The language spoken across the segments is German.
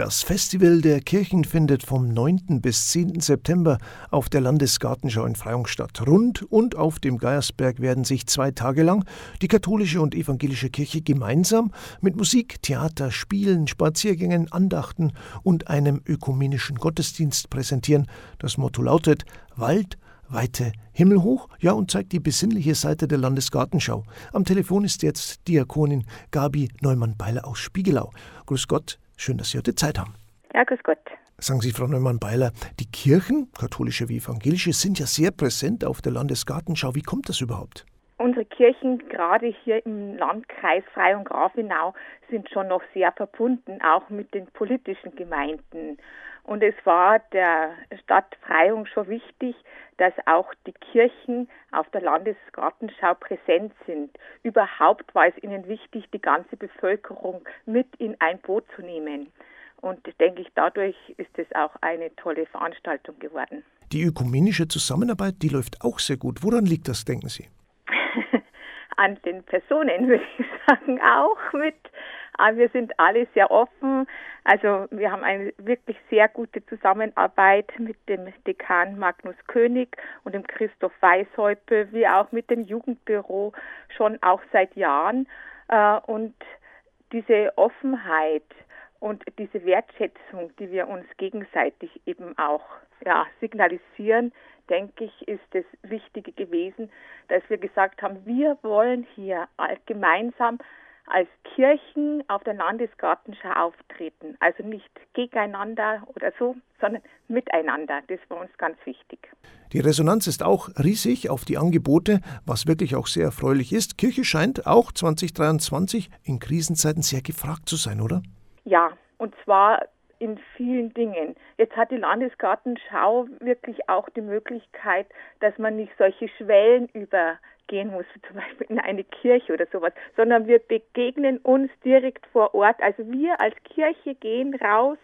Das Festival der Kirchen findet vom 9. bis 10. September auf der Landesgartenschau in Freyung statt. Rund und auf dem Geiersberg werden sich zwei Tage lang die katholische und evangelische Kirche gemeinsam mit Musik, Theater, Spielen, Spaziergängen, Andachten und einem ökumenischen Gottesdienst präsentieren. Das Motto lautet Wald, Weite, Himmel hoch, ja und zeigt die besinnliche Seite der Landesgartenschau. Am Telefon ist jetzt Diakonin Gabi Neumann-Beiler aus Spiegelau. Grüß Gott, Schön, dass Sie heute Zeit haben. Ja, grüß Gott. Sagen Sie, Frau Neumann-Beiler, die Kirchen, katholische wie evangelische, sind ja sehr präsent auf der Landesgartenschau. Wie kommt das überhaupt? Unsere Kirchen, gerade hier im Landkreis Frei und Grafenau, sind schon noch sehr verbunden, auch mit den politischen Gemeinden. Und es war der Stadt Freyung schon wichtig, dass auch die Kirchen auf der Landesgartenschau präsent sind. Überhaupt war es ihnen wichtig, die ganze Bevölkerung mit in ein Boot zu nehmen. Und denke ich, dadurch ist es auch eine tolle Veranstaltung geworden. Die ökumenische Zusammenarbeit, die läuft auch sehr gut. Woran liegt das, denken Sie? An den Personen würde ich sagen, auch mit aber wir sind alle sehr offen. Also wir haben eine wirklich sehr gute Zusammenarbeit mit dem Dekan Magnus König und dem Christoph Weishäupel, wie auch mit dem Jugendbüro schon auch seit Jahren. Äh, und diese Offenheit und diese Wertschätzung, die wir uns gegenseitig eben auch ja, signalisieren, denke ich, ist das Wichtige gewesen, dass wir gesagt haben, wir wollen hier gemeinsam als Kirchen auf der Landesgartenschau auftreten. Also nicht gegeneinander oder so, sondern miteinander. Das war uns ganz wichtig. Die Resonanz ist auch riesig auf die Angebote, was wirklich auch sehr erfreulich ist. Kirche scheint auch 2023 in Krisenzeiten sehr gefragt zu sein, oder? Ja, und zwar in vielen Dingen. Jetzt hat die Landesgartenschau wirklich auch die Möglichkeit, dass man nicht solche Schwellen übergehen muss, zum Beispiel in eine Kirche oder sowas, sondern wir begegnen uns direkt vor Ort. Also wir als Kirche gehen raus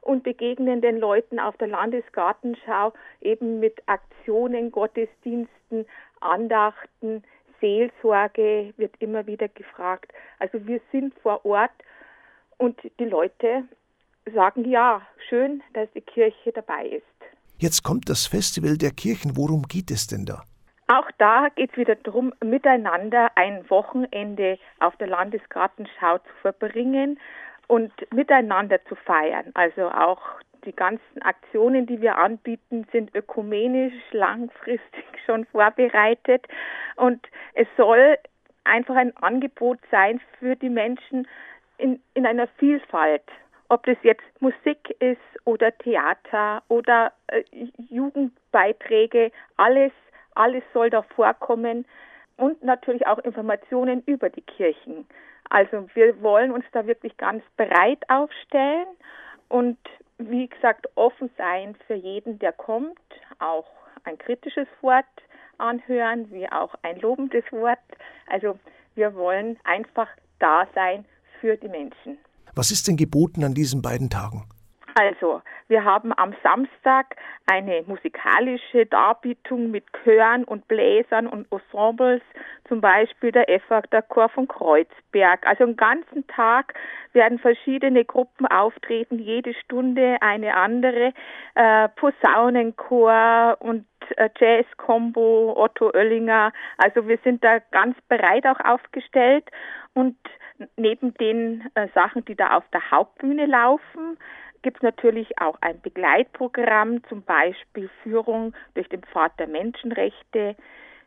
und begegnen den Leuten auf der Landesgartenschau eben mit Aktionen, Gottesdiensten, Andachten, Seelsorge wird immer wieder gefragt. Also wir sind vor Ort und die Leute sagen, ja, schön, dass die Kirche dabei ist. Jetzt kommt das Festival der Kirchen. Worum geht es denn da? Auch da geht es wieder darum, miteinander ein Wochenende auf der Landesgartenschau zu verbringen und miteinander zu feiern. Also auch die ganzen Aktionen, die wir anbieten, sind ökumenisch langfristig schon vorbereitet. Und es soll einfach ein Angebot sein für die Menschen in, in einer Vielfalt ob das jetzt Musik ist oder Theater oder äh, Jugendbeiträge, alles, alles soll da vorkommen und natürlich auch Informationen über die Kirchen. Also wir wollen uns da wirklich ganz breit aufstellen und wie gesagt offen sein für jeden, der kommt, auch ein kritisches Wort anhören, wie auch ein lobendes Wort. Also wir wollen einfach da sein für die Menschen. Was ist denn geboten an diesen beiden Tagen? Also, wir haben am Samstag eine musikalische Darbietung mit Chören und Bläsern und Ensembles, zum Beispiel der EFAG, der Chor von Kreuzberg. Also den ganzen Tag werden verschiedene Gruppen auftreten, jede Stunde eine andere, äh, Posaunenchor und äh, Jazz-Combo, Otto Oellinger. Also wir sind da ganz bereit auch aufgestellt und neben den äh, Sachen, die da auf der Hauptbühne laufen, gibt es natürlich auch ein Begleitprogramm, zum Beispiel Führung durch den Pfad der Menschenrechte,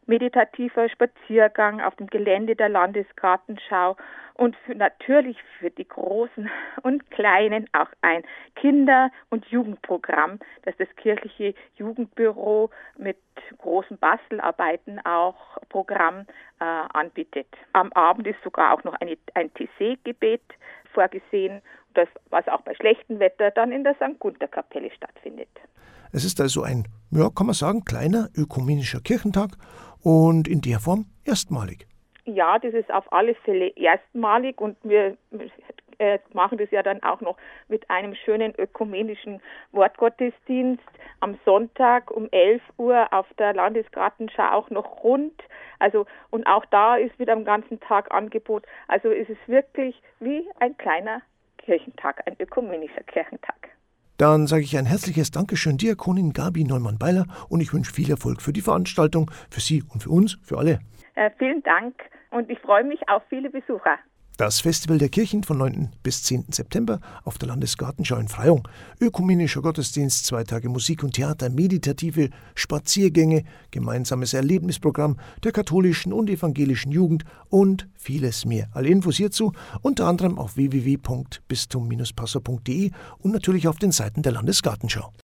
meditativer Spaziergang auf dem Gelände der Landesgartenschau und für, natürlich für die Großen und Kleinen auch ein Kinder- und Jugendprogramm, das das kirchliche Jugendbüro mit großen Bastelarbeiten auch Programm äh, anbietet. Am Abend ist sogar auch noch eine, ein TC-Gebet vorgesehen, das, was auch bei schlechtem Wetter dann in der St. Gunther Kapelle stattfindet. Es ist also ein, ja, kann man sagen, kleiner ökumenischer Kirchentag und in der Form erstmalig. Ja, das ist auf alle Fälle erstmalig und wir äh, machen das ja dann auch noch mit einem schönen ökumenischen Wortgottesdienst am Sonntag um 11 Uhr auf der Landesgartenschau auch noch rund. Also und auch da ist wieder am ganzen Tag Angebot. Also es ist wirklich wie ein kleiner Kirchentag, ein ökumenischer Kirchentag. Dann sage ich ein herzliches Dankeschön Diakonin Gabi Neumann-Beiler und ich wünsche viel Erfolg für die Veranstaltung, für Sie und für uns, für alle. Äh, vielen Dank und ich freue mich auf viele Besucher. Das Festival der Kirchen von 9. bis 10. September auf der Landesgartenschau in Freyung. Ökumenischer Gottesdienst, zwei Tage Musik und Theater, meditative Spaziergänge, gemeinsames Erlebnisprogramm der katholischen und evangelischen Jugend und vieles mehr. Alle Infos hierzu unter anderem auf www.bistum-passau.de und natürlich auf den Seiten der Landesgartenschau.